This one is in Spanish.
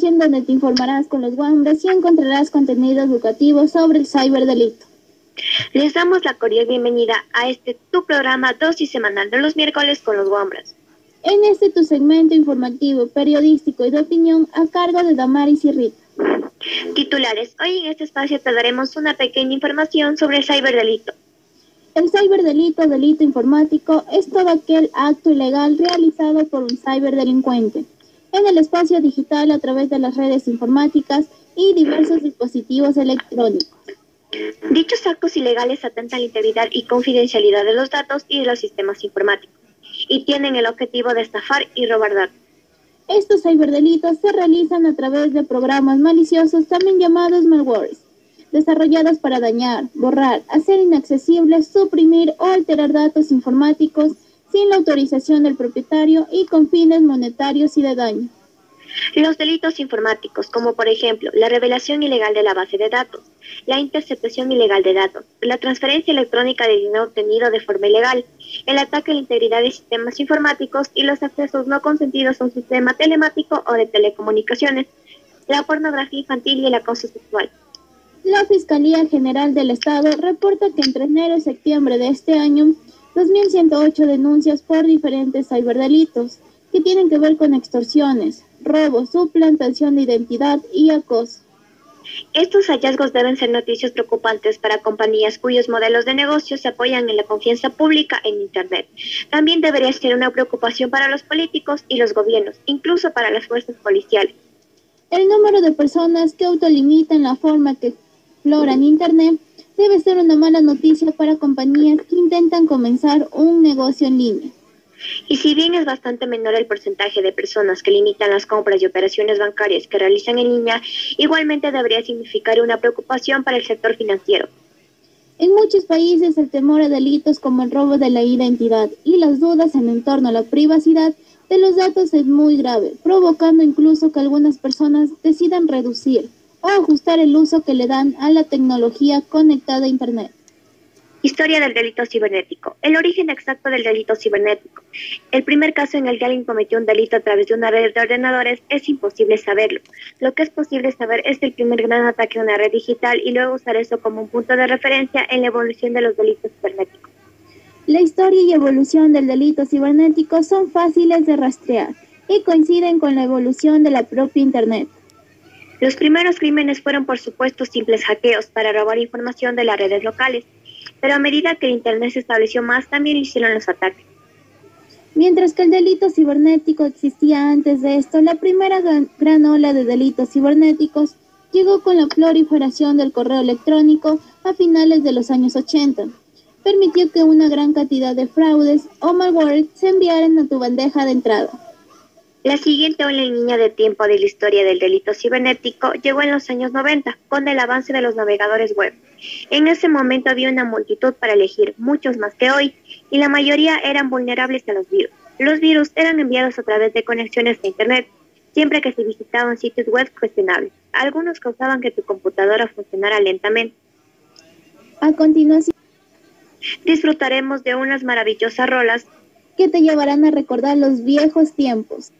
donde te informarás con los guambres y encontrarás contenido educativo sobre el ciberdelito. Les damos la cordial bienvenida a este tu programa dosis semanal de los miércoles con los guambras. En este tu segmento informativo, periodístico y de opinión a cargo de Damaris y Rita. Titulares. Hoy en este espacio te daremos una pequeña información sobre el ciberdelito. El ciberdelito, delito informático, es todo aquel acto ilegal realizado por un ciberdelincuente en el espacio digital a través de las redes informáticas y diversos dispositivos electrónicos. Dichos actos ilegales atentan la integridad y confidencialidad de los datos y de los sistemas informáticos y tienen el objetivo de estafar y robar datos. Estos ciberdelitos se realizan a través de programas maliciosos también llamados malwares, desarrollados para dañar, borrar, hacer inaccesibles, suprimir o alterar datos informáticos sin la autorización del propietario y con fines monetarios y de daño. Los delitos informáticos, como por ejemplo la revelación ilegal de la base de datos, la interceptación ilegal de datos, la transferencia electrónica de dinero obtenido de forma ilegal, el ataque a la integridad de sistemas informáticos y los accesos no consentidos a un sistema telemático o de telecomunicaciones, la pornografía infantil y el acoso sexual. La Fiscalía General del Estado reporta que entre enero y septiembre de este año 2.108 denuncias por diferentes ciberdelitos que tienen que ver con extorsiones, robos, suplantación de identidad y acoso. Estos hallazgos deben ser noticias preocupantes para compañías cuyos modelos de negocio se apoyan en la confianza pública en Internet. También debería ser una preocupación para los políticos y los gobiernos, incluso para las fuerzas policiales. El número de personas que autolimitan la forma que exploran Internet debe ser una mala noticia para compañías que intentan comenzar un negocio en línea. Y si bien es bastante menor el porcentaje de personas que limitan las compras y operaciones bancarias que realizan en línea, igualmente debería significar una preocupación para el sector financiero. En muchos países el temor a delitos como el robo de la identidad y las dudas en torno a la privacidad de los datos es muy grave, provocando incluso que algunas personas decidan reducir o ajustar el uso que le dan a la tecnología conectada a Internet. Historia del delito cibernético. El origen exacto del delito cibernético. El primer caso en el que alguien cometió un delito a través de una red de ordenadores es imposible saberlo. Lo que es posible saber es el primer gran ataque a una red digital y luego usar eso como un punto de referencia en la evolución de los delitos cibernéticos. La historia y evolución del delito cibernético son fáciles de rastrear y coinciden con la evolución de la propia Internet. Los primeros crímenes fueron por supuesto simples hackeos para robar información de las redes locales, pero a medida que el Internet se estableció más, también hicieron los ataques. Mientras que el delito cibernético existía antes de esto, la primera gran, ola de delitos cibernéticos llegó con la proliferación del correo electrónico a finales de los años 80. Permitió que una gran cantidad de fraudes o malware se enviaran a tu bandeja de entrada. La siguiente ola en línea de tiempo de la historia del delito cibernético llegó en los años 90, con el avance de los navegadores web. En ese momento había una multitud para elegir, muchos más que hoy, y la mayoría eran vulnerables a los virus. Los virus eran enviados a través de conexiones a Internet, siempre que se visitaban sitios web cuestionables. Algunos causaban que tu computadora funcionara lentamente. A continuación, disfrutaremos de unas maravillosas rolas que te llevarán a recordar los viejos tiempos.